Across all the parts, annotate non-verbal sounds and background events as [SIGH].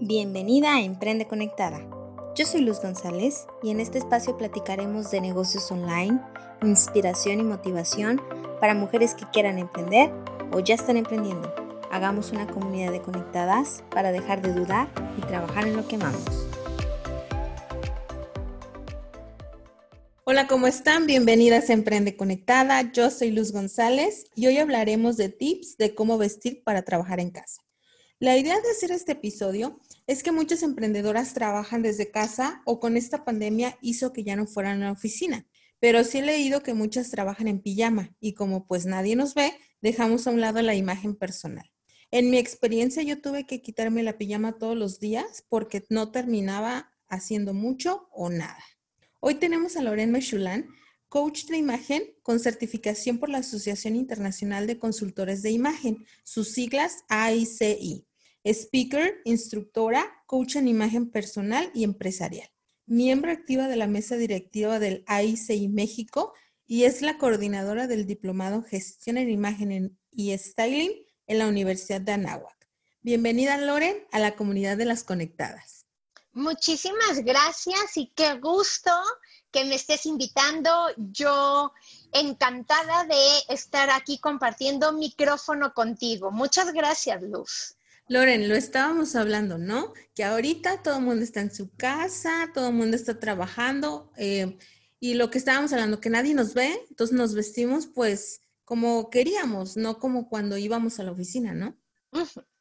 Bienvenida a Emprende Conectada. Yo soy Luz González y en este espacio platicaremos de negocios online, inspiración y motivación para mujeres que quieran emprender o ya están emprendiendo. Hagamos una comunidad de conectadas para dejar de dudar y trabajar en lo que amamos. Hola, ¿cómo están? Bienvenidas a Emprende Conectada. Yo soy Luz González y hoy hablaremos de tips de cómo vestir para trabajar en casa. La idea de hacer este episodio es que muchas emprendedoras trabajan desde casa o con esta pandemia hizo que ya no fueran a la oficina. Pero sí he leído que muchas trabajan en pijama y como pues nadie nos ve, dejamos a un lado la imagen personal. En mi experiencia yo tuve que quitarme la pijama todos los días porque no terminaba haciendo mucho o nada. Hoy tenemos a Lorena Mechulán, coach de imagen con certificación por la Asociación Internacional de Consultores de Imagen, sus siglas AICI speaker, instructora, coach en imagen personal y empresarial. Miembro activa de la mesa directiva del AICI México y es la coordinadora del diplomado Gestión en Imagen y Styling en la Universidad de Anáhuac. Bienvenida, Loren, a la comunidad de las conectadas. Muchísimas gracias y qué gusto que me estés invitando. Yo encantada de estar aquí compartiendo micrófono contigo. Muchas gracias, Luz. Loren, lo estábamos hablando, ¿no? Que ahorita todo el mundo está en su casa, todo el mundo está trabajando eh, y lo que estábamos hablando, que nadie nos ve, entonces nos vestimos pues como queríamos, no como cuando íbamos a la oficina, ¿no?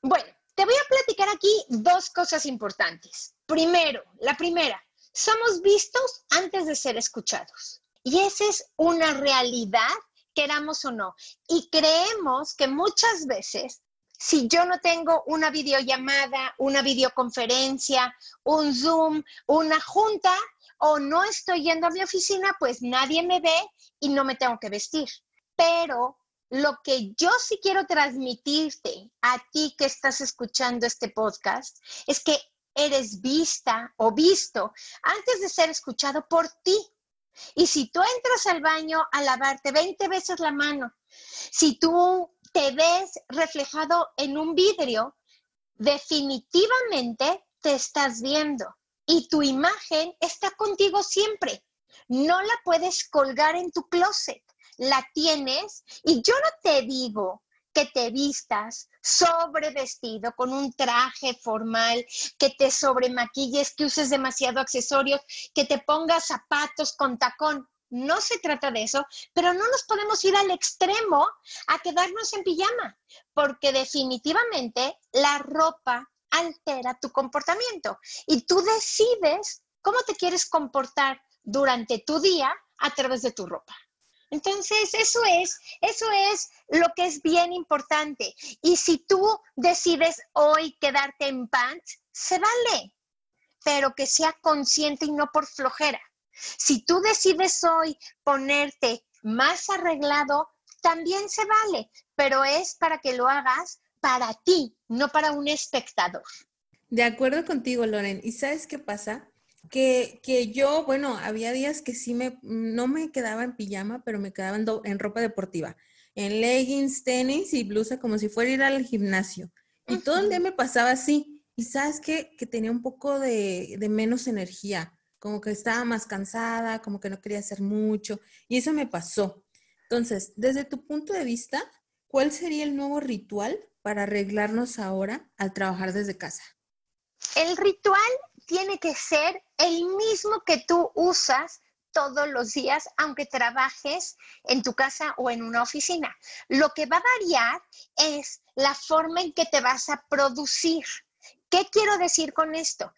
Bueno, te voy a platicar aquí dos cosas importantes. Primero, la primera, somos vistos antes de ser escuchados. Y esa es una realidad, queramos o no. Y creemos que muchas veces si yo no tengo una videollamada, una videoconferencia, un Zoom, una junta o no estoy yendo a mi oficina, pues nadie me ve y no me tengo que vestir. Pero lo que yo sí quiero transmitirte a ti que estás escuchando este podcast es que eres vista o visto antes de ser escuchado por ti. Y si tú entras al baño a lavarte 20 veces la mano, si tú te ves reflejado en un vidrio, definitivamente te estás viendo y tu imagen está contigo siempre. No la puedes colgar en tu closet, la tienes y yo no te digo que te vistas sobre vestido con un traje formal, que te sobremaquilles, que uses demasiado accesorios, que te pongas zapatos con tacón no se trata de eso, pero no nos podemos ir al extremo a quedarnos en pijama, porque definitivamente la ropa altera tu comportamiento y tú decides cómo te quieres comportar durante tu día a través de tu ropa. Entonces, eso es, eso es lo que es bien importante. Y si tú decides hoy quedarte en pants, se vale, pero que sea consciente y no por flojera. Si tú decides hoy ponerte más arreglado, también se vale, pero es para que lo hagas para ti, no para un espectador. De acuerdo contigo, Loren. ¿Y sabes qué pasa? Que, que, yo, bueno, había días que sí me, no me quedaba en pijama, pero me quedaba en, ropa deportiva, en leggings, tenis y blusa, como si fuera ir al gimnasio. Y todo el día me pasaba así. Y sabes qué? Que tenía un poco de, de menos energía como que estaba más cansada, como que no quería hacer mucho, y eso me pasó. Entonces, desde tu punto de vista, ¿cuál sería el nuevo ritual para arreglarnos ahora al trabajar desde casa? El ritual tiene que ser el mismo que tú usas todos los días, aunque trabajes en tu casa o en una oficina. Lo que va a variar es la forma en que te vas a producir. ¿Qué quiero decir con esto?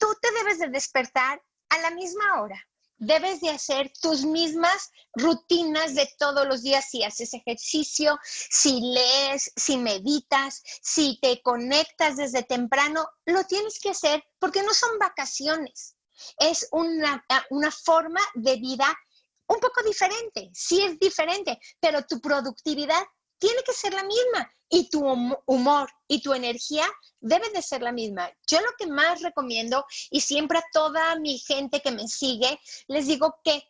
tú te debes de despertar a la misma hora. Debes de hacer tus mismas rutinas de todos los días, si haces ejercicio, si lees, si meditas, si te conectas desde temprano, lo tienes que hacer porque no son vacaciones. Es una, una forma de vida un poco diferente, sí es diferente, pero tu productividad tiene que ser la misma y tu humor y tu energía debe de ser la misma. Yo lo que más recomiendo y siempre a toda mi gente que me sigue, les digo que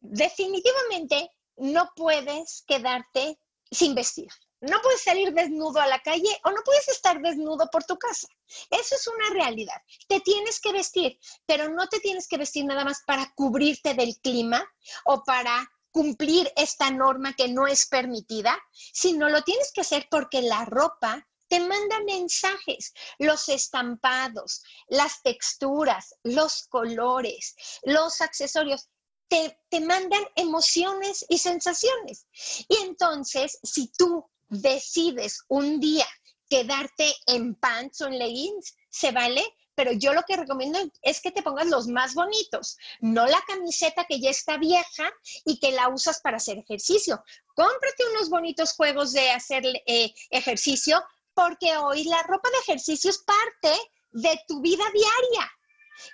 definitivamente no puedes quedarte sin vestir. no puedes salir desnudo a la calle o no puedes estar desnudo por tu casa. Eso es una realidad. Te tienes que vestir, pero no te tienes que vestir nada más para cubrirte del clima o para cumplir esta norma que no es permitida, sino lo tienes que hacer porque la ropa te manda mensajes, los estampados, las texturas, los colores, los accesorios. Te, te, mandan emociones y sensaciones. Y entonces, si tú decides un día quedarte en pants o en leggings, se vale, pero yo lo que recomiendo es que te pongas los más bonitos, no la camiseta que ya está vieja y que la usas para hacer ejercicio. Cómprate unos bonitos juegos de hacer eh, ejercicio, porque hoy la ropa de ejercicio es parte de tu vida diaria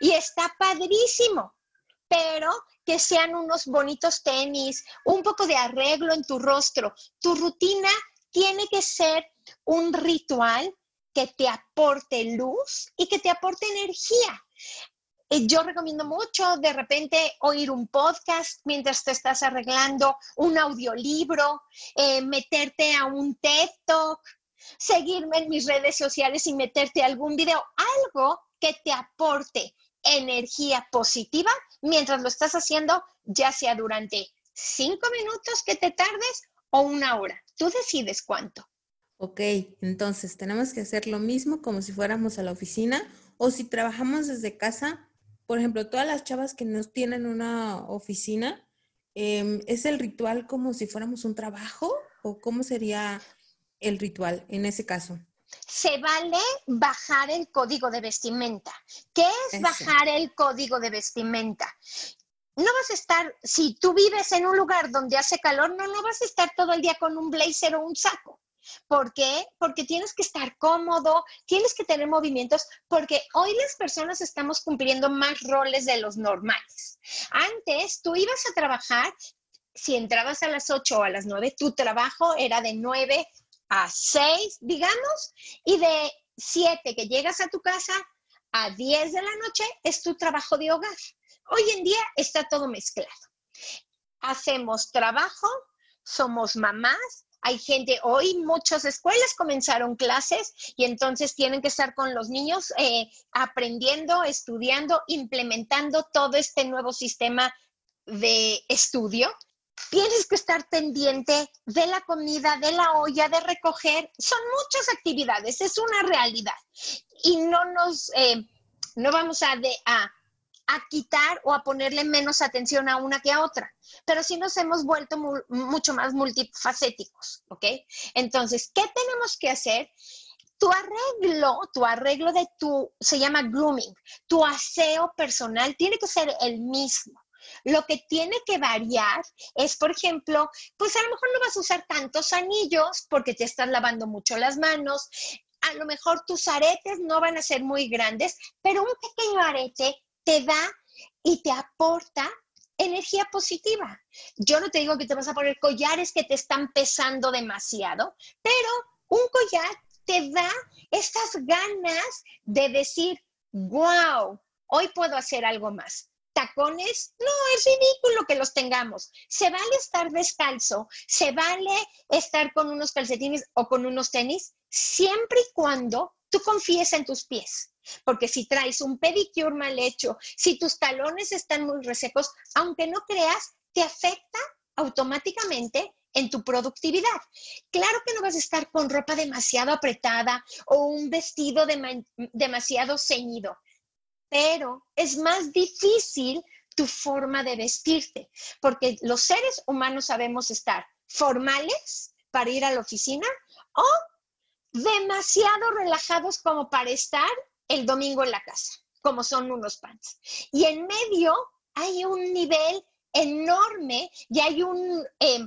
y está padrísimo, pero que sean unos bonitos tenis, un poco de arreglo en tu rostro. Tu rutina tiene que ser un ritual que te aporte luz y que te aporte energía. Eh, yo recomiendo mucho de repente oír un podcast mientras te estás arreglando, un audiolibro, eh, meterte a un TED Talk, seguirme en mis redes sociales y meterte algún video, algo que te aporte energía positiva mientras lo estás haciendo, ya sea durante cinco minutos que te tardes o una hora. Tú decides cuánto. Ok, entonces tenemos que hacer lo mismo como si fuéramos a la oficina o si trabajamos desde casa. Por ejemplo, todas las chavas que no tienen una oficina, em, ¿es el ritual como si fuéramos un trabajo o cómo sería el ritual en ese caso? Se vale bajar el código de vestimenta. ¿Qué es bajar el código de vestimenta? no vas a estar, si tú vives en un lugar donde hace calor, no, no vas a estar todo el día con un blazer o un saco. ¿Por qué? Porque tienes que estar cómodo, tienes que tener movimientos, porque hoy las personas estamos cumpliendo más roles de los normales. Antes tú ibas a trabajar, si entrabas a las 8 o a las 9, tu trabajo era de 9 a 6, digamos, y de 7 que llegas a tu casa a 10 de la noche es tu trabajo de hogar. Hoy en día está todo mezclado. Hacemos trabajo, somos mamás, hay gente, hoy muchas escuelas comenzaron clases y entonces tienen que estar con los niños eh, aprendiendo, estudiando, implementando todo este nuevo sistema de estudio. Tienes que estar pendiente de la comida, de la olla, de recoger. Son muchas actividades, es una realidad. Y no nos, eh, no vamos a, de, a a quitar o a ponerle menos atención a una que a otra, pero sí nos hemos vuelto mucho más multifacéticos, ¿ok? Entonces, ¿qué tenemos que hacer? Tu arreglo, tu arreglo de tu, se llama grooming, tu aseo personal tiene que ser el mismo. Lo que tiene que variar es, por ejemplo, pues a lo mejor no vas a usar tantos anillos porque te estás lavando mucho las manos. A lo mejor tus aretes no van a ser muy grandes, pero un pequeño arete te da y te aporta energía positiva. Yo no te digo que te vas a poner collares que te están pesando demasiado, pero un collar te da estas ganas de decir, wow, hoy puedo hacer algo más. Tacones, no, es ridículo que los tengamos. Se vale estar descalzo, se vale estar con unos calcetines o con unos tenis, siempre y cuando tú confíes en tus pies. Porque si traes un pedicure mal hecho, si tus talones están muy resecos, aunque no creas, te afecta automáticamente en tu productividad. Claro que no vas a estar con ropa demasiado apretada o un vestido demasiado ceñido, pero es más difícil tu forma de vestirte, porque los seres humanos sabemos estar formales para ir a la oficina o demasiado relajados como para estar el domingo en la casa, como son unos pants. Y en medio hay un nivel enorme y hay un, eh,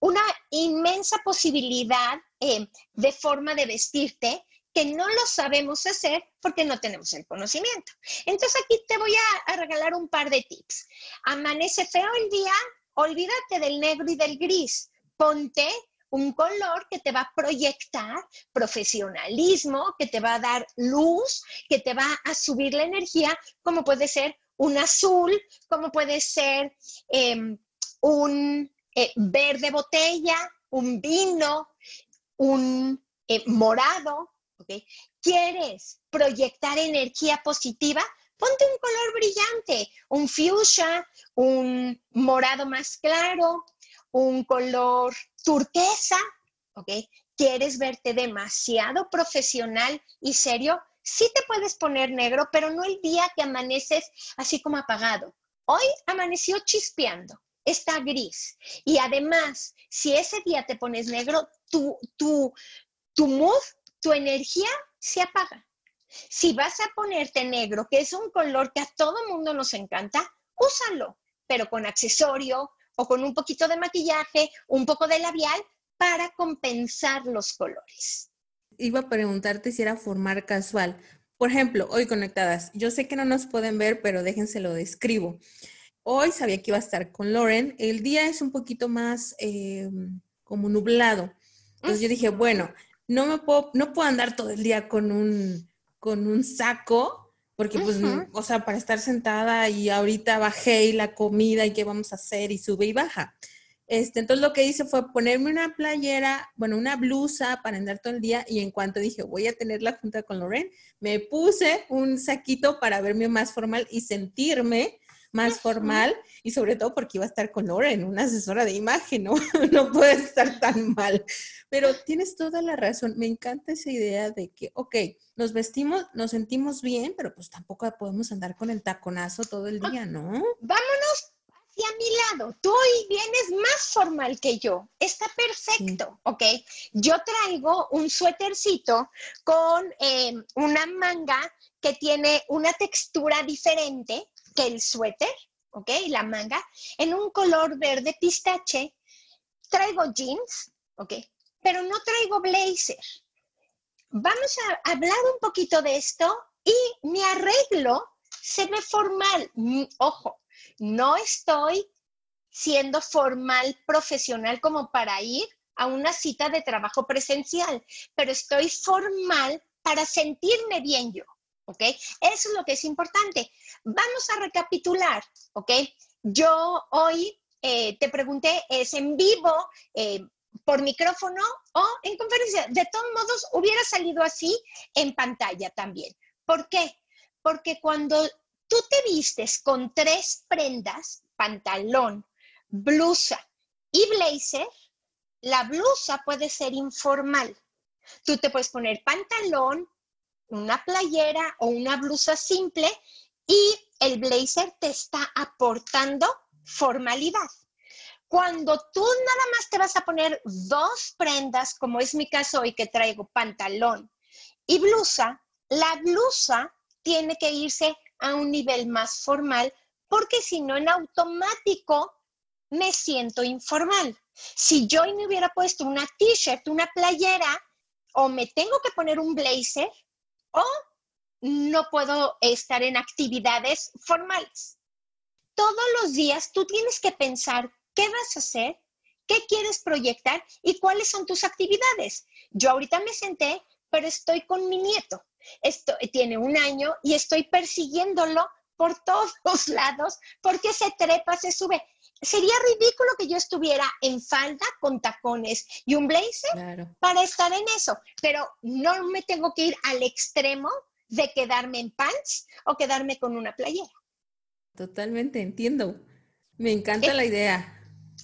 una inmensa posibilidad eh, de forma de vestirte que no lo sabemos hacer porque no tenemos el conocimiento. Entonces aquí te voy a, a regalar un par de tips. Amanece feo el día, olvídate del negro y del gris. Ponte un color que te va a proyectar profesionalismo, que te va a dar luz, que te va a subir la energía, como puede ser un azul, como puede ser em, un eh, verde botella, un vino, un eh, morado. ¿Quieres proyectar energía positiva? Ponte un color brillante, un fuchsia, un morado más claro, un color turquesa, ¿ok? ¿Quieres verte demasiado profesional y serio? Sí te puedes poner negro, pero no el día que amaneces así como apagado. Hoy amaneció chispeando, está gris. Y además, si ese día te pones negro, tu, tu, tu mood, tu energía se apaga. Si vas a ponerte negro, que es un color que a todo mundo nos encanta, úsalo, pero con accesorio o con un poquito de maquillaje, un poco de labial para compensar los colores. Iba a preguntarte si era formar casual. Por ejemplo, hoy conectadas, yo sé que no nos pueden ver, pero déjense lo describo. Hoy sabía que iba a estar con Lauren. El día es un poquito más eh, como nublado. Entonces yo dije, bueno, no me puedo, no puedo andar todo el día con un, con un saco, porque pues, o sea, para estar sentada y ahorita bajé y la comida y qué vamos a hacer y sube y baja. Este, entonces lo que hice fue ponerme una playera, bueno, una blusa para andar todo el día y en cuanto dije voy a tener la junta con Loren, me puse un saquito para verme más formal y sentirme más formal y sobre todo porque iba a estar con Loren, una asesora de imagen, ¿no? [LAUGHS] no puede estar tan mal. Pero tienes toda la razón, me encanta esa idea de que, ok, nos vestimos, nos sentimos bien, pero pues tampoco podemos andar con el taconazo todo el día, ¿no? Vámonos a mi lado. Tú hoy vienes más formal que yo. Está perfecto, ¿ok? Yo traigo un suétercito con eh, una manga que tiene una textura diferente que el suéter, ¿ok? La manga, en un color verde pistache. Traigo jeans, ¿ok? Pero no traigo blazer. Vamos a hablar un poquito de esto y mi arreglo se ve formal. Mm, ojo, no estoy siendo formal profesional como para ir a una cita de trabajo presencial, pero estoy formal para sentirme bien yo, ¿ok? Eso es lo que es importante. Vamos a recapitular, ¿ok? Yo hoy eh, te pregunté, ¿es en vivo, eh, por micrófono o en conferencia? De todos modos, hubiera salido así en pantalla también. ¿Por qué? Porque cuando tú te vistes con tres prendas, pantalón, blusa y blazer, la blusa puede ser informal. Tú te puedes poner pantalón, una playera o una blusa simple y el blazer te está aportando formalidad. Cuando tú nada más te vas a poner dos prendas, como es mi caso hoy que traigo pantalón y blusa, la blusa tiene que irse a un nivel más formal, porque si no, en automático me siento informal. Si yo me hubiera puesto una t-shirt, una playera, o me tengo que poner un blazer, o no puedo estar en actividades formales. Todos los días tú tienes que pensar qué vas a hacer, qué quieres proyectar y cuáles son tus actividades. Yo ahorita me senté, pero estoy con mi nieto. Esto, tiene un año y estoy persiguiéndolo por [LAUGHS] todos lados porque se trepa, se sube. Sería ridículo que yo estuviera en falda con tacones y un blazer para estar en eso, pero no me tengo que ir al extremo de quedarme en pants o quedarme con una playera. Totalmente, entiendo. Me encanta la idea.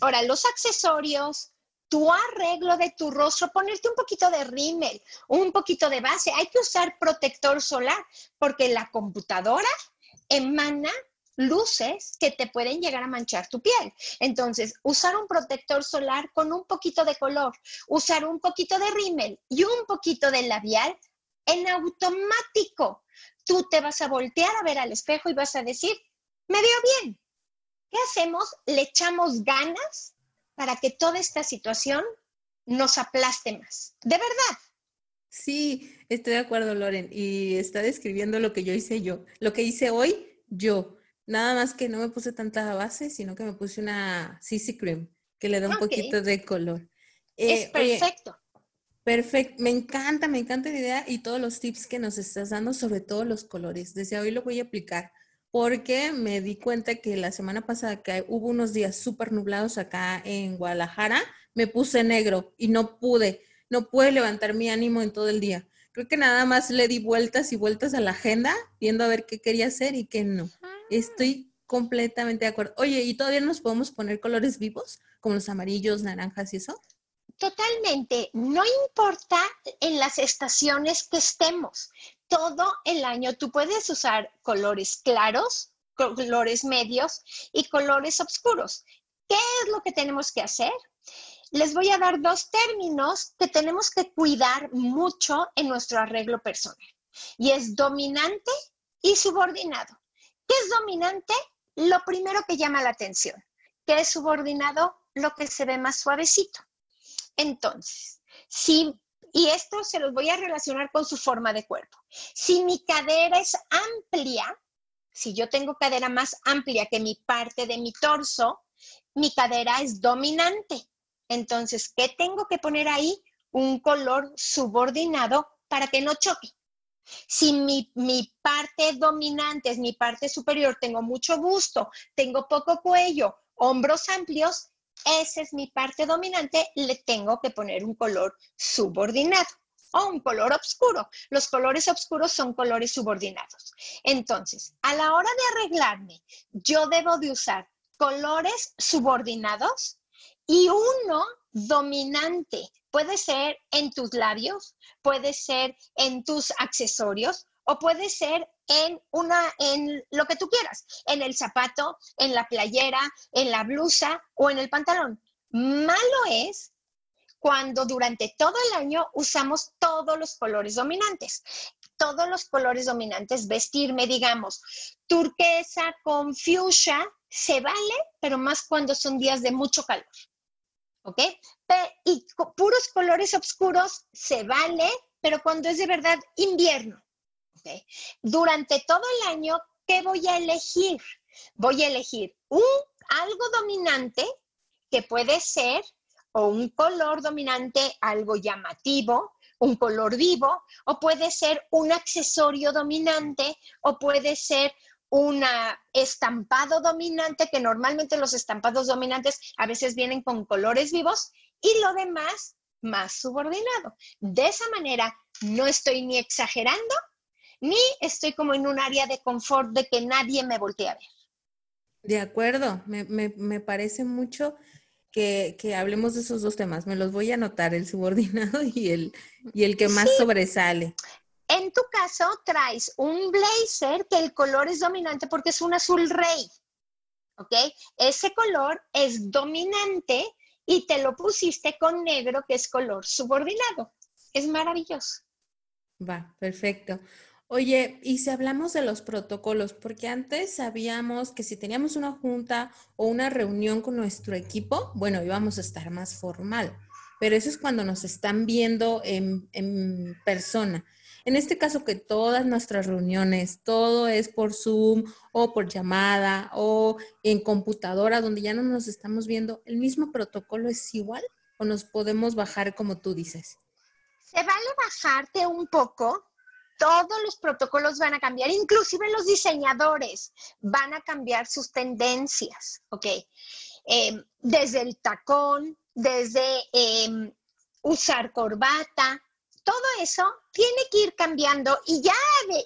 Ahora, los accesorios, tu arreglo de tu rostro, ponerte un poquito de rímel, un poquito de base. Hay que usar protector solar porque la computadora emana luces que te pueden llegar a manchar tu piel. Entonces, usar un protector solar con un poquito de color, usar un poquito de rímel y un poquito de labial, en automático tú te vas a voltear a ver al espejo y vas a decir, me veo bien. ¿Qué hacemos? Le echamos ganas para que toda esta situación nos aplaste más. De verdad. Sí, estoy de acuerdo, Loren. Y está describiendo lo que yo hice yo. Lo que hice hoy, yo. Nada más que no me puse tanta base, sino que me puse una CC Cream, que le da un poquito de color. es eh, perfecto. perfecto. Me encanta, me encanta la idea y todos los tips que nos estás dando, sobre todo los colores. Desde hoy lo voy a aplicar porque me di cuenta que la semana pasada que hubo unos días súper nublados acá en Guadalajara, me puse negro y no pude, no puede levantar mi ánimo en todo el día. Creo que nada más le di vueltas y vueltas a la agenda, viendo a ver qué quería hacer y qué no. Estoy completamente de acuerdo. Oye, ¿y todavía nos podemos poner colores vivos, como los amarillos, naranjas y eso? Totalmente. No importa en las estaciones que estemos. Todo el año tú puedes usar colores claros, colores medios y colores oscuros. ¿Qué es lo que tenemos que hacer? Les voy a dar dos términos que tenemos que cuidar mucho en nuestro arreglo personal. Y es dominante y subordinado. ¿Qué es dominante? Lo primero que llama la atención. ¿Qué es subordinado? Lo que se ve más suavecito. Entonces, si, y esto se los voy a relacionar con su forma de cuerpo. Si mi cadera es amplia, si yo tengo cadera más amplia que mi parte de mi torso, mi cadera es dominante. Entonces, ¿qué tengo que poner ahí? Un color subordinado para que no choque. Si mi, parte dominante es mi parte superior, tengo mucho busto, tengo poco cuello, hombros amplios, esa es mi parte dominante, le tengo que poner un color subordinado o un color oscuro. Los colores oscuros son colores subordinados. Entonces, a la hora de arreglarme, yo debo de usar colores subordinados y uno dominante. Puede ser en tus labios, puede ser en tus accesorios o puede ser en una en lo que tú quieras, en el zapato, en la playera, en la blusa o en el pantalón. Malo es cuando durante todo el año usamos todos los colores dominantes. Todos los colores dominantes, vestirme, digamos, turquesa con fuchsia, se vale, pero más cuando son días de mucho calor. ¿Ok? Y puros colores oscuros se vale, pero cuando es de verdad invierno. Durante todo el año, ¿qué voy a elegir? Voy a elegir un, algo dominante que puede ser o un color dominante, algo llamativo, un color vivo, o puede ser un accesorio dominante, o puede ser un estampado dominante, que normalmente los estampados dominantes a veces vienen con colores vivos, y lo demás más subordinado. De esa manera, no estoy ni exagerando ni estoy como en un área de confort de que nadie me voltee a ver. De acuerdo, me, parece mucho que, hablemos de esos dos temas. Me los voy a anotar, el subordinado [LAUGHS] y el, y el que más sobresale. En tu caso, traes un blazer que el color es dominante porque es un azul rey. ¿Ok? Ese color es dominante y te lo pusiste con negro, que es color subordinado. Es maravilloso. Va, perfecto. Oye, y si hablamos de los protocolos, porque antes sabíamos que si teníamos una junta o una reunión con nuestro equipo, bueno, íbamos a estar más formal, pero eso es cuando nos están viendo en, en persona. En este caso que todas nuestras reuniones, todo es por Zoom o por llamada o en computadora donde ya no nos estamos viendo, ¿el mismo protocolo es igual o nos podemos bajar como tú dices? Se vale bajarte un poco todos los protocolos van a cambiar, inclusive los diseñadores van a cambiar sus tendencias, ¿ok? Em, desde el tacón, desde em, usar corbata, todo eso tiene que ir cambiando y ya,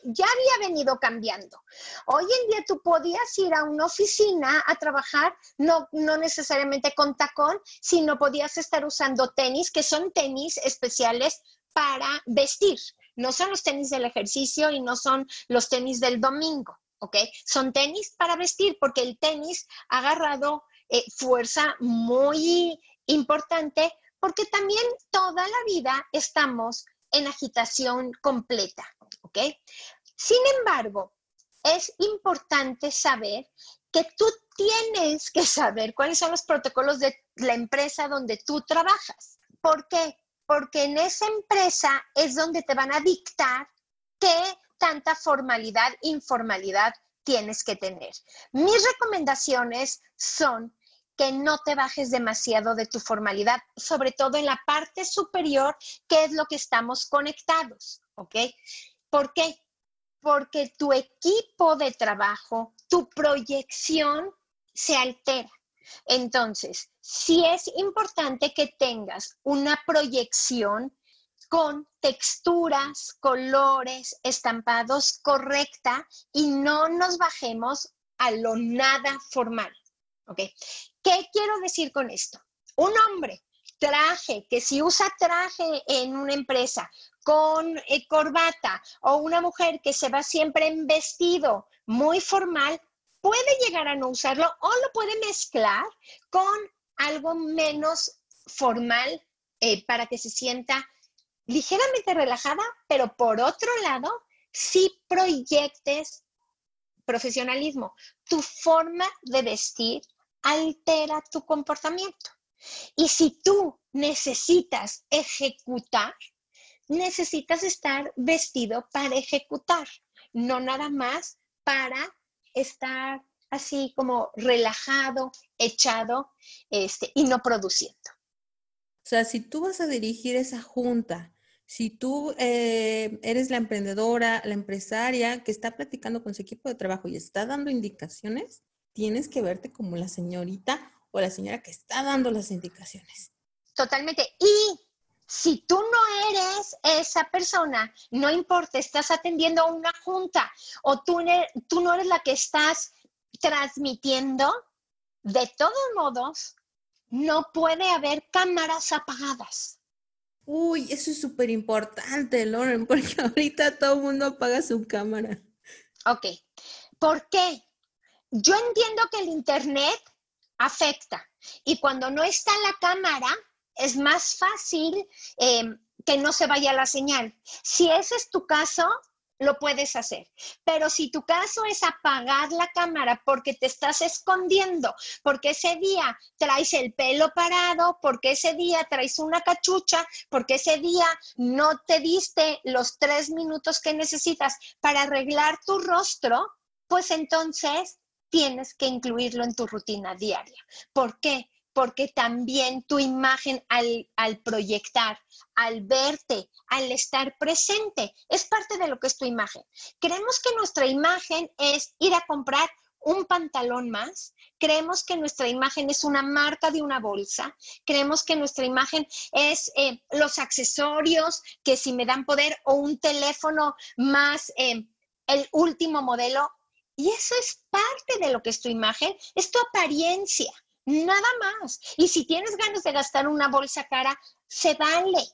ya había venido cambiando. Hoy en día tú podías ir a una oficina a trabajar, no, no necesariamente con tacón, sino podías estar usando tenis, que son tenis especiales para vestir. No son los tenis del ejercicio y no son los tenis del domingo, ¿ok? Son tenis para vestir porque el tenis ha agarrado eh, fuerza muy importante porque también toda la vida estamos en agitación completa, ¿ok? Sin embargo, es importante saber que tú tienes que saber cuáles son los protocolos de la empresa donde tú trabajas. ¿Por qué? porque en esa empresa es donde te van a dictar qué tanta formalidad, informalidad tienes que tener. Mis recomendaciones son que no te bajes demasiado de tu formalidad, sobre todo en la parte superior, que es lo que estamos conectados, ¿ok? ¿Por qué? Porque tu equipo de trabajo, tu proyección se altera. Entonces, sí es importante que tengas una proyección con texturas, colores, estampados correcta y no nos bajemos a lo nada formal. ¿Ok? ¿Qué quiero decir con esto? Un hombre traje, que si usa traje en una empresa con eh, corbata o una mujer que se va siempre en vestido muy formal, puede llegar a no usarlo o lo puede mezclar con algo menos formal eh, para que se sienta ligeramente relajada, pero por otro lado, si proyectes profesionalismo. Tu forma de vestir altera tu comportamiento. Y si tú necesitas ejecutar, necesitas estar vestido para ejecutar, no nada más para estar así como relajado, echado este, y no produciendo. O sea, si tú vas a dirigir esa junta, si tú eh, eres la emprendedora, la empresaria que está platicando con su equipo de trabajo y está dando indicaciones, tienes que verte como la señorita o la señora que está dando las indicaciones. Totalmente. Y si tú no eres esa persona, no importa, estás atendiendo a una junta o tú, tú no eres la que estás transmitiendo, de todos modos, no puede haber cámaras apagadas. Uy, eso es súper importante, Lauren, porque ahorita todo el mundo apaga su cámara. Ok, ¿por qué? Yo entiendo que el Internet afecta y cuando no está la cámara, es más fácil eh, que no se vaya la señal. Si ese es tu caso, lo puedes hacer. Pero si tu caso es apagar la cámara porque te estás escondiendo, porque ese día traes el pelo parado, porque ese día traes una cachucha, porque ese día no te diste los tres minutos que necesitas para arreglar tu rostro, pues entonces tienes que incluirlo en tu rutina diaria. ¿Por qué? porque también tu imagen al, proyectar, al verte, al estar presente, es parte de lo que es tu imagen. Creemos que nuestra imagen es ir a comprar un pantalón más, creemos que nuestra imagen es una marca de una bolsa, creemos que nuestra imagen es eh, los accesorios que si me dan poder o un teléfono más eh, el último modelo. Y eso es parte de lo que es tu imagen, es tu apariencia. Nada más. Y si tienes ganas de gastar una bolsa cara, se vale.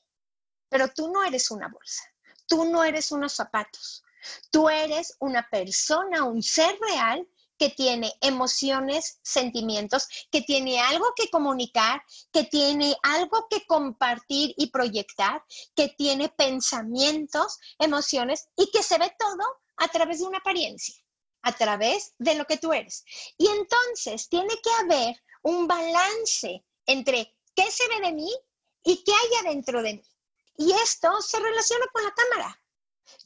Pero tú no eres una bolsa. Tú no eres unos zapatos. Tú eres una persona, un ser real que tiene emociones, sentimientos, que tiene algo que comunicar, que tiene algo que compartir y proyectar, que tiene pensamientos, emociones y que se ve todo a través de una apariencia, a través de lo que tú eres. Y entonces tiene que haber un balance entre qué se ve de mí y qué hay adentro de mí. Y esto se relaciona con la cámara.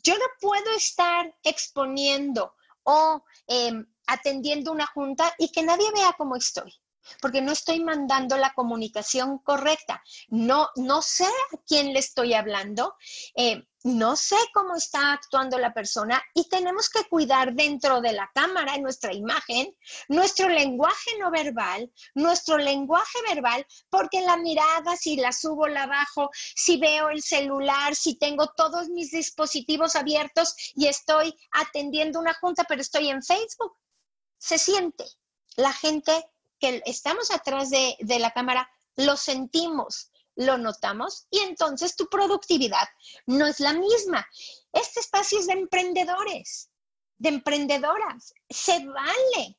Yo no puedo estar exponiendo o em, atendiendo una junta y que nadie vea cómo estoy, porque no estoy mandando la comunicación correcta. No, no sé a quién le estoy hablando. Eh, no sé cómo está actuando la persona y tenemos que cuidar dentro de la cámara, nuestra imagen, nuestro lenguaje no verbal, nuestro lenguaje verbal, porque la mirada, si la subo, la bajo, si veo el celular, si tengo todos mis dispositivos abiertos y estoy atendiendo una junta, pero estoy en Facebook, se siente. La gente que estamos atrás de, de la cámara lo sentimos lo notamos y entonces tu productividad no es la misma. Este espacio es de emprendedores, de emprendedoras. Se vale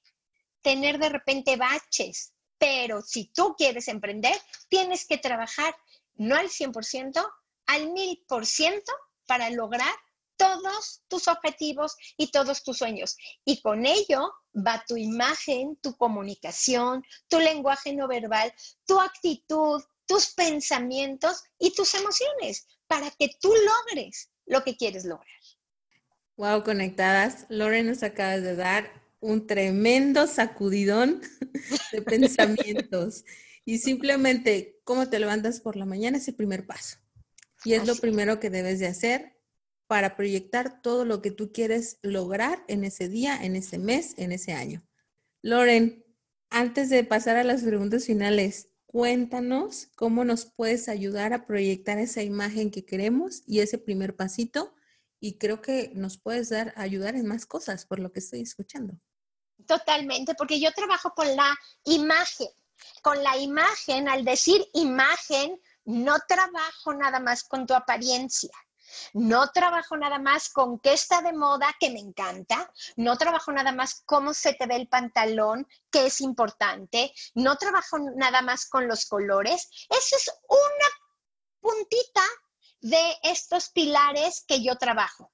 tener de repente baches, pero si tú quieres emprender, tienes que trabajar no al 100%, al 1000% para lograr todos tus objetivos y todos tus sueños. Y con ello va tu imagen, tu comunicación, tu lenguaje no verbal, tu actitud, tus pensamientos y tus emociones para que tú logres lo que quieres lograr. Wow, conectadas. Loren nos acaba de dar un tremendo sacudidón [LAUGHS] de pensamientos. y simplemente cómo te levantas por la mañana es el primer paso. Y es lo primero que debes de hacer para proyectar todo lo que tú quieres lograr en ese día, en ese mes, en ese año. Loren, Antes de pasar a las preguntas finales, cuéntanos cómo nos puedes ayudar a proyectar esa imagen que queremos y ese primer pasito. Y creo que nos puedes dar, ayudar en más cosas por lo que estoy escuchando. Totalmente, porque yo trabajo con la imagen. Con la imagen, al decir imagen, no trabajo nada más con tu apariencia. No trabajo nada más con qué está de moda, que me encanta. No trabajo nada más cómo se te ve el pantalón, que es importante. No trabajo nada más con los colores. Eso es una puntita de estos pilares que yo trabajo.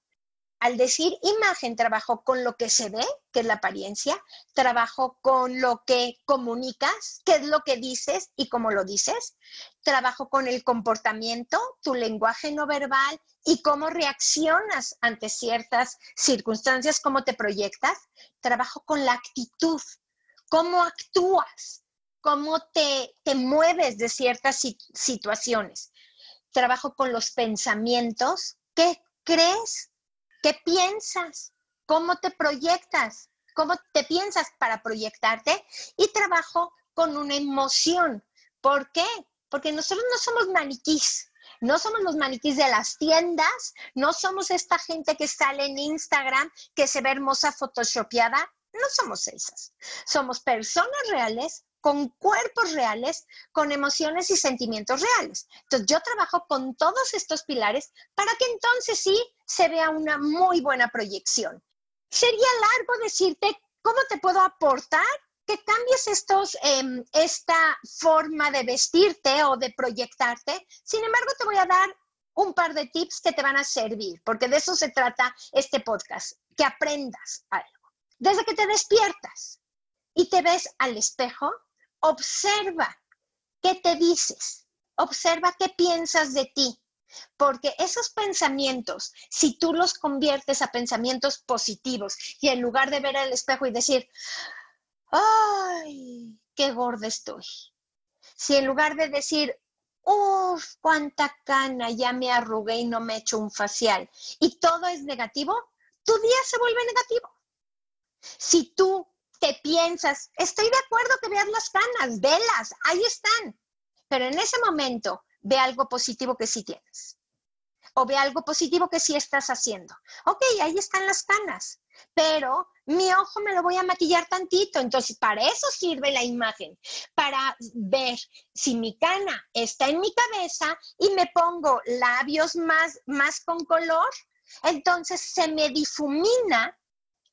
Al decir imagen, trabajo con lo que se ve, que es la apariencia, trabajo con lo que comunicas, qué es lo que dices y cómo lo dices, trabajo con el comportamiento, tu lenguaje no verbal y cómo reaccionas ante ciertas circunstancias, cómo te proyectas, trabajo con la actitud, cómo actúas, cómo te, te mueves de ciertas situaciones. Trabajo con los pensamientos, qué crees ¿Qué piensas? ¿Cómo te proyectas? ¿Cómo te piensas para proyectarte? Y trabajo con una emoción. ¿Por qué? Porque nosotros no somos maniquís. No somos los maniquís de las tiendas, no somos esta gente que sale en Instagram, que se ve hermosa photoshopeada, no somos esas. Somos personas reales con cuerpos reales, con emociones y sentimientos reales. Entonces, yo trabajo con todos estos pilares para que entonces sí se vea una muy buena proyección. Sería largo decirte cómo te puedo aportar que cambies estos, em, esta forma de vestirte o de proyectarte. Sin embargo, te voy a dar un par de tips que te van a servir, porque de eso se trata este podcast, que aprendas algo. Desde que te despiertas y te ves al espejo, observa qué te dices, observa qué piensas de ti, porque esos pensamientos, si tú los conviertes a pensamientos positivos y en lugar de ver el espejo y decir, ay, qué gorda estoy, si en lugar de decir, uff, cuánta cana, ya me arrugué y no me he hecho un facial, y todo es negativo, tu día se vuelve negativo. Si tú te piensas, estoy de acuerdo que veas las canas, velas, ahí están, pero en ese momento ve algo positivo que sí tienes. O ve algo positivo que sí estás haciendo. Ok, ahí están las canas, pero mi ojo me lo voy a maquillar tantito. Entonces, para eso sirve la imagen, para ver si mi cana está en mi cabeza y me pongo labios más, más con color, entonces se me difumina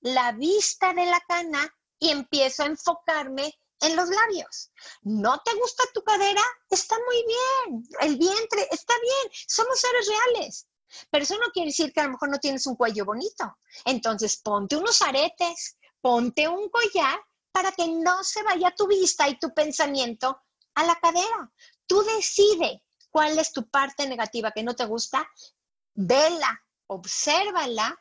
la vista de la cana y empiezo a enfocarme en los labios. ¿No te gusta tu cadera? Está muy bien. El vientre está bien. Somos seres reales. Pero eso no quiere decir que a lo mejor no tienes un cuello bonito. Entonces ponte unos aretes, ponte un collar para que no se vaya tu vista y tu pensamiento a la cadera. Tú decide cuál es tu parte negativa que no te gusta, vela, obsérvala,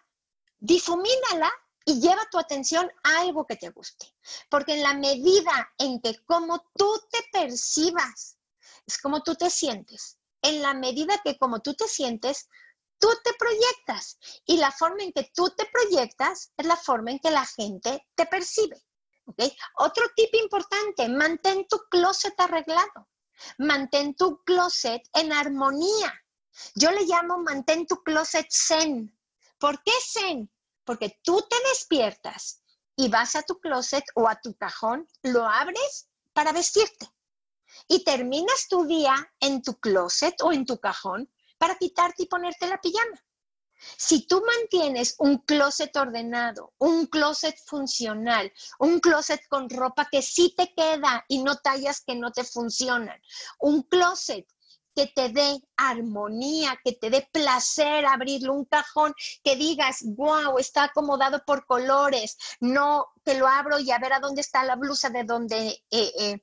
difumínala y lleva tu atención a algo que te guste. Porque en la medida en que como tú te percibas, es como tú te sientes. En la medida que como tú te sientes, tú te proyectas. Y la forma en que tú te proyectas es la forma en que la gente te percibe. ¿okay? Otro tip importante, mantén tu closet arreglado. Mantén tu closet en armonía. Yo le llamo mantén tu closet zen. ¿Por qué zen? Porque tú te despiertas y vas a tu closet o a tu cajón, lo abres para vestirte y terminas tu día en tu closet o en tu cajón para quitarte y ponerte la pijama. Si tú mantienes un closet ordenado, un closet funcional, un closet con ropa que sí te queda y no tallas que no te funcionan, un closet que te dé armonía, que te dé placer abrirlo, un cajón que digas, wow, está acomodado por colores, no que lo abro y a ver a dónde está la blusa de donde eh, eh,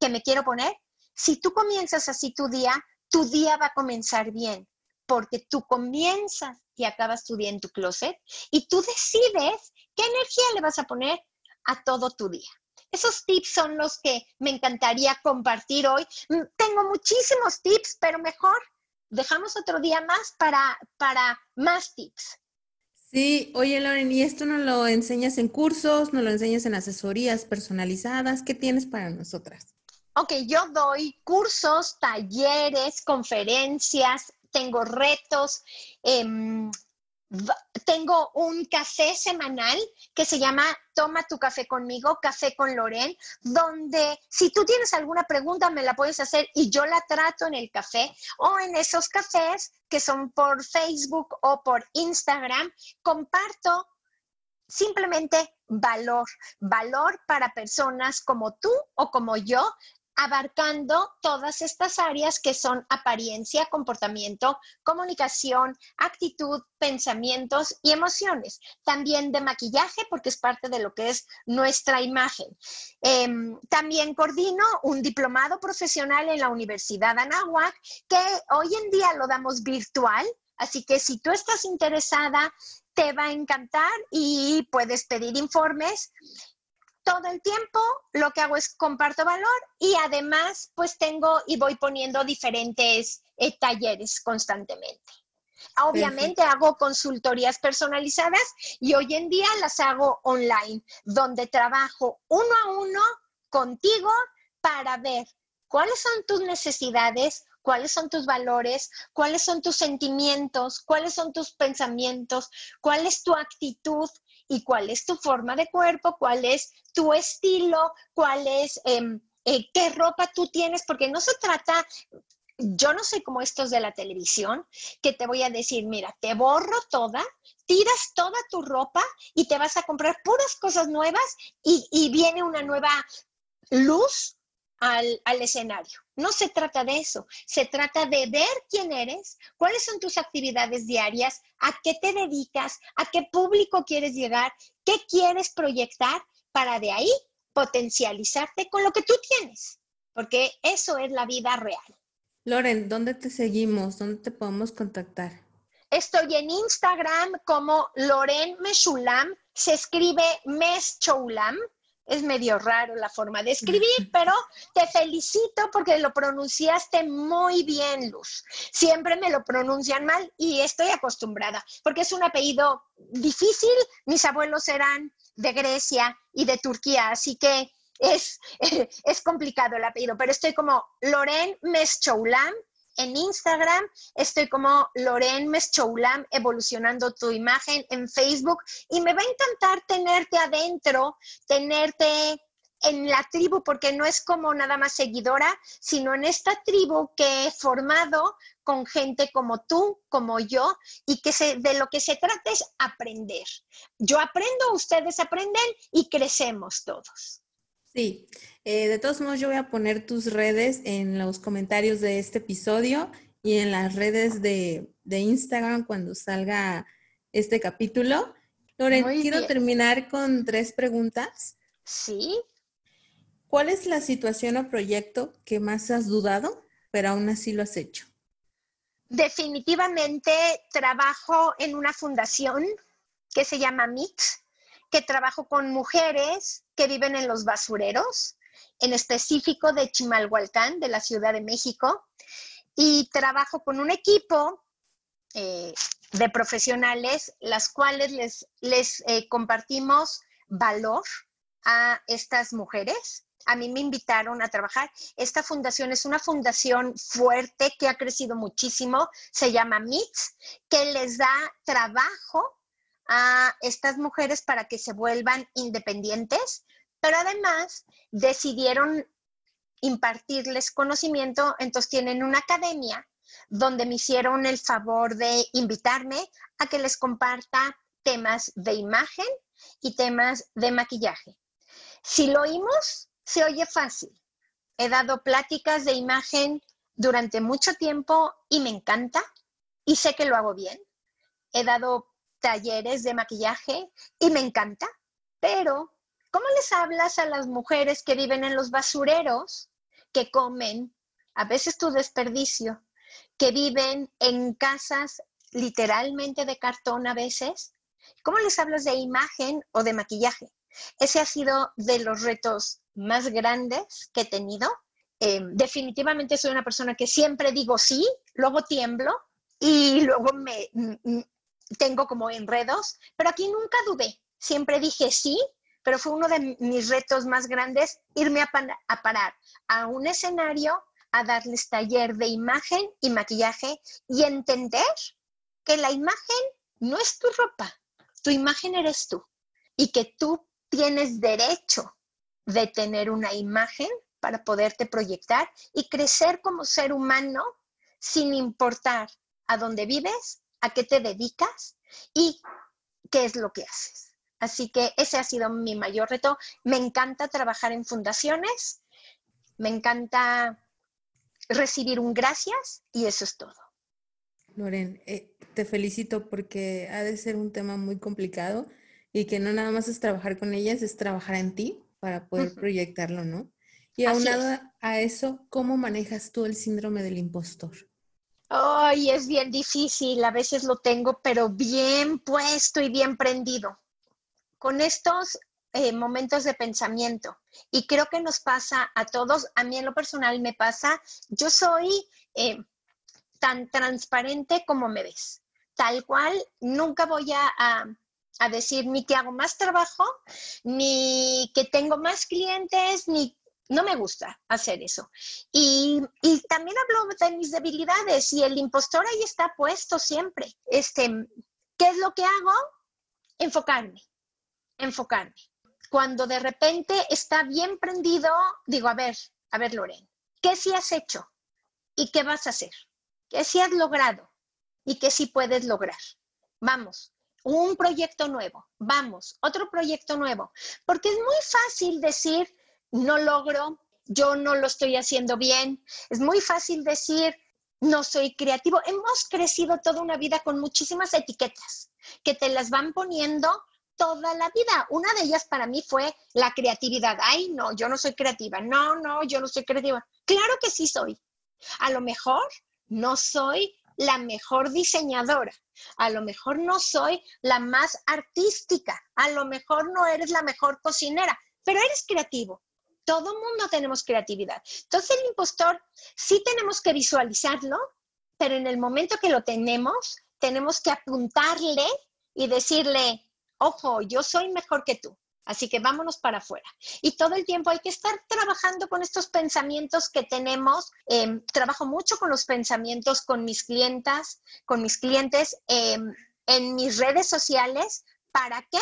que me quiero poner. Si tú comienzas así tu día, tu día va a comenzar bien, porque tú comienzas y acabas tu día en tu closet y tú decides qué energía le vas a poner a todo tu día. Esos tips son los que me encantaría compartir hoy. Mm, tengo muchísimos tips, pero mejor dejamos otro día más para, para más tips. Sí, oye Loren, ¿y esto no lo enseñas en cursos, no lo enseñas en asesorías personalizadas? ¿Qué tienes para nosotras? Ok, yo doy cursos, talleres, conferencias, tengo retos. Em, tengo un café semanal que se llama Toma tu café conmigo, Café con Loren, donde si tú tienes alguna pregunta me la puedes hacer y yo la trato en el café o en esos cafés que son por Facebook o por Instagram, comparto simplemente valor, valor para personas como tú o como yo abarcando todas estas áreas que son apariencia, comportamiento, comunicación, actitud, pensamientos y emociones. También de maquillaje, porque es parte de lo que es nuestra imagen. Em, también coordino un diplomado profesional en la Universidad Anáhuac, que hoy en día lo damos virtual. Así que si tú estás interesada, te va a encantar y puedes pedir informes todo el tiempo lo que hago es comparto valor y además pues tengo y voy poniendo diferentes eh, talleres constantemente. Obviamente hago consultorías personalizadas y hoy en día las hago online, donde trabajo uno a uno contigo para ver cuáles son tus necesidades, cuáles son tus valores, cuáles son tus sentimientos, cuáles son tus pensamientos, cuál es tu actitud y cuál es tu forma de cuerpo, cuál es tu estilo, cuál es em, eh, qué ropa tú tienes, porque no se trata, yo no soy como estos de la televisión, que te voy a decir, mira, te borro toda, tiras toda tu ropa y te vas a comprar puras cosas nuevas y, y viene una nueva luz al, escenario. No se trata de eso, se trata de ver quién eres, cuáles son tus actividades diarias, a qué te dedicas, a qué público quieres llegar, qué quieres proyectar para de ahí potencializarte con lo que tú tienes, porque eso es la vida real. Loren, ¿dónde te seguimos? ¿Dónde te podemos contactar? Estoy en Instagram como Loren Meshulam, se escribe Meschoulam, es medio raro la forma de escribir, pero te felicito porque lo pronunciaste muy bien, Luz. Siempre me lo pronuncian mal y estoy acostumbrada, porque es un apellido difícil. Mis abuelos eran de Grecia y de Turquía, así que es, [LAUGHS] es complicado el apellido, pero estoy como Loren Meschoulam en Instagram estoy como Loren Meschoulam, evolucionando tu imagen en Facebook y me va a encantar tenerte adentro, tenerte en la tribu, porque no es como nada más seguidora, sino en esta tribu que he formado con gente como tú, como yo, y que se, de lo que se trata es aprender. Yo aprendo, ustedes aprenden y crecemos todos. Sí, eh, de todos modos yo voy a poner tus redes en los comentarios de este episodio y en las redes de, Instagram cuando salga este capítulo. Loren, quiero terminar con tres preguntas. Sí. ¿Cuál es la situación o proyecto que más has dudado, pero aún así lo has hecho? Definitivamente trabajo en una fundación que se llama MIT, que trabajo con mujeres que viven en los basureros, en específico de Chimalhualcán, de la Ciudad de México, y trabajo con un equipo eh, de profesionales, las cuales les, les eh, compartimos valor a estas mujeres. A mí me invitaron a trabajar. Esta fundación es una fundación fuerte que ha crecido muchísimo, se llama MITS, que les da trabajo a estas mujeres para que se vuelvan independientes, pero además decidieron impartirles conocimiento, entonces tienen una academia donde me hicieron el favor de invitarme a que les comparta temas de imagen y temas de maquillaje. Si lo oímos, se oye fácil. He dado pláticas de imagen durante mucho tiempo y me encanta y sé que lo hago bien. He dado talleres de maquillaje y me encanta, pero ¿cómo les hablas a las mujeres que viven en los basureros, que comen a veces tu desperdicio, que viven en casas literalmente de cartón a veces? ¿Cómo les hablas de imagen o de maquillaje? Ese ha sido de los retos más grandes que he tenido. Em, definitivamente soy una persona que siempre digo sí, luego tiemblo y luego me, tengo como enredos, pero aquí nunca dudé. Siempre dije sí, pero fue uno de mis retos más grandes irme a, parar a un escenario a darles taller de imagen y maquillaje y entender que la imagen no es tu ropa, tu imagen eres tú y que tú tienes derecho de tener una imagen para poderte proyectar y crecer como ser humano sin importar a dónde vives, a qué te dedicas y qué es lo que haces. Así que ese ha sido mi mayor reto. Me encanta trabajar en fundaciones, me encanta recibir un gracias y eso es todo. Loren, eh, te felicito porque ha de ser un tema muy complicado y que no nada más es trabajar con ellas, es trabajar en ti para poder proyectarlo, ¿no? Y aunado a eso, ¿cómo manejas tú el síndrome del impostor? Ay, es bien difícil, a veces lo tengo, pero bien puesto y bien prendido. Con estos eh, momentos de pensamiento, y creo que nos pasa a todos, a mí en lo personal me pasa, yo soy eh, tan transparente como me ves, tal cual, nunca voy a a decir ni que hago más trabajo, ni que tengo más clientes, ni no me gusta hacer eso. Y, también hablo de mis debilidades y el impostor ahí está puesto siempre. Este, ¿Qué es lo que hago? Enfocarme, enfocarme. Cuando de repente está bien prendido, digo, a ver, a ver, Loren, ¿qué sí has hecho? ¿Y qué vas a hacer? ¿Qué sí has logrado? ¿Y qué sí puedes lograr? Vamos, un proyecto nuevo, vamos, otro proyecto nuevo, porque es muy fácil decir, no logro, yo no lo estoy haciendo bien, es muy fácil decir, no soy creativo. Hemos crecido toda una vida con muchísimas etiquetas que te las van poniendo toda la vida. Una de ellas para mí fue la creatividad. Ay, no, yo no soy creativa. No, no, yo no soy creativa. Claro que sí soy. A lo mejor no soy la mejor diseñadora, a lo mejor no soy la más artística, a lo mejor no eres la mejor cocinera, pero eres creativo. Todo mundo tenemos creatividad. Entonces el impostor sí tenemos que visualizarlo, pero en el momento que lo tenemos, tenemos que apuntarle y decirle, ojo, yo soy mejor que tú. Así que vámonos para afuera. Y todo el tiempo hay que estar trabajando con estos pensamientos que tenemos. Em, trabajo mucho con los pensamientos con mis clientas, con mis clientes em, en mis redes sociales. ¿Para qué?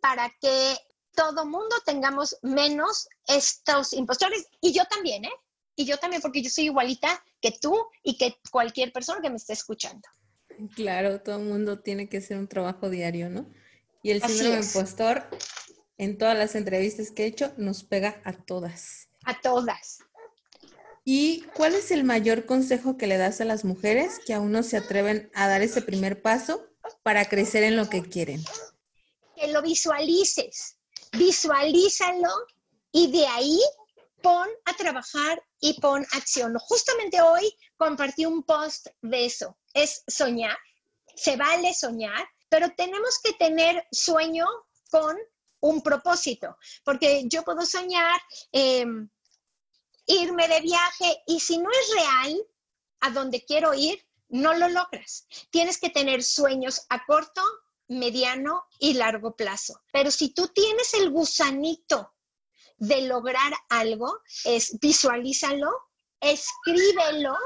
Para que todo mundo tengamos menos estos impostores. Y yo también, ¿eh? Y yo también, porque yo soy igualita que tú y que cualquier persona que me esté escuchando. Claro, todo el mundo tiene que hacer un trabajo diario, ¿no? Y el síndrome impostor en todas las entrevistas que he hecho, nos pega a todas. A todas. ¿Y cuál es el mayor consejo que le das a las mujeres que aún no se atreven a dar ese primer paso para crecer en lo que quieren? Que lo visualices, visualízalo y de ahí pon a trabajar y pon acción. Justamente hoy compartí un post de eso. Es soñar, se vale soñar, pero tenemos que tener sueño con un propósito, porque yo puedo soñar em, irme de viaje y si no es real a donde quiero ir, no lo logras. Tienes que tener sueños a corto, mediano y largo plazo. Pero si tú tienes el gusanito de lograr algo, es visualízalo, escríbelo,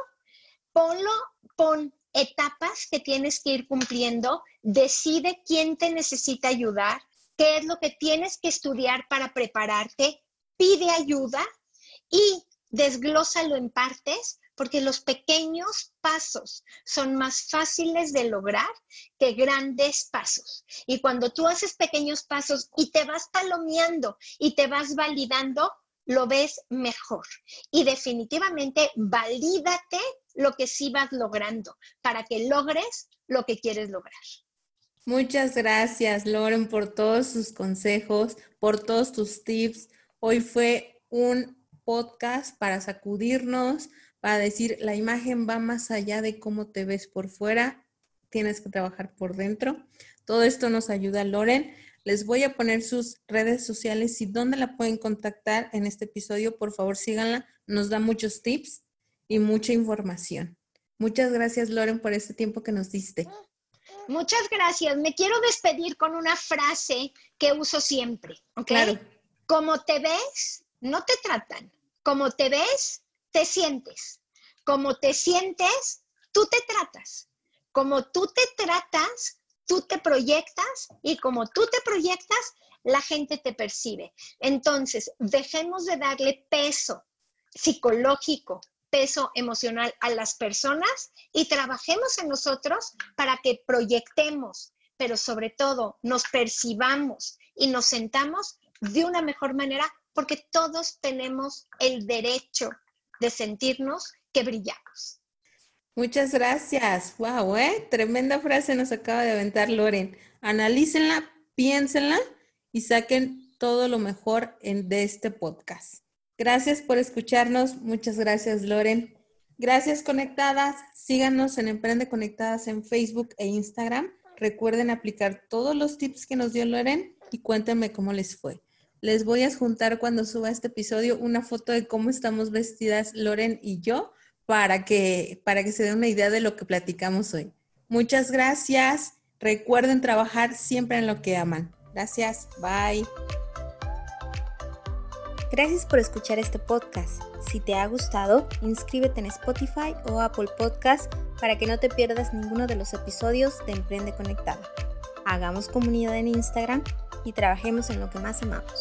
ponlo, pon etapas que tienes que ir cumpliendo, decide quién te necesita ayudar, qué es lo que tienes que estudiar para prepararte, pide ayuda y desglósalo en partes porque los pequeños pasos son más fáciles de lograr que grandes pasos. Y cuando tú haces pequeños pasos y te vas palomeando y te vas validando, lo ves mejor. Y definitivamente valídate lo que sí vas logrando para que logres lo que quieres lograr. Muchas gracias, Loren, por todos sus consejos, por todos tus tips. Hoy fue un podcast para sacudirnos, para decir, la imagen va más allá de cómo te ves por fuera, tienes que trabajar por dentro. Todo esto nos ayuda, Loren. Les voy a poner sus redes sociales y dónde la pueden contactar en este episodio. Por favor, síganla. Nos da muchos tips y mucha información. Muchas gracias, Loren, por este tiempo que nos diste. Muchas gracias. Me quiero despedir con una frase que uso siempre. Claro. Como te ves, no te tratan. Como te ves, te sientes. Como te sientes, tú te tratas. Como tú te tratas, tú te proyectas y como tú te proyectas, la gente te percibe. Entonces, dejemos de darle peso psicológico, peso emocional a las personas y trabajemos en nosotros para que proyectemos, pero sobre todo nos percibamos y nos sentamos de una mejor manera porque todos tenemos el derecho de sentirnos que brillamos. Muchas gracias. Wow, ¿eh? tremenda frase nos acaba de aventar Loren. Analícenla, piénsenla y saquen todo lo mejor en, de este podcast. Gracias por escucharnos. Muchas gracias, Loren. Gracias, conectadas. Síganos en Emprende Conectadas en Facebook e Instagram. Recuerden aplicar todos los tips que nos dio Loren y cuéntenme cómo les fue. Les voy a juntar cuando suba este episodio una foto de cómo estamos vestidas Loren y yo para que, para que se den una idea de lo que platicamos hoy. Muchas gracias. Recuerden trabajar siempre en lo que aman. Gracias. Bye. Gracias por escuchar este podcast. Si te ha gustado, inscríbete en Spotify o Apple Podcast para que no te pierdas ninguno de los episodios de Emprende Conectado. Hagamos comunidad en Instagram y trabajemos en lo que más amamos.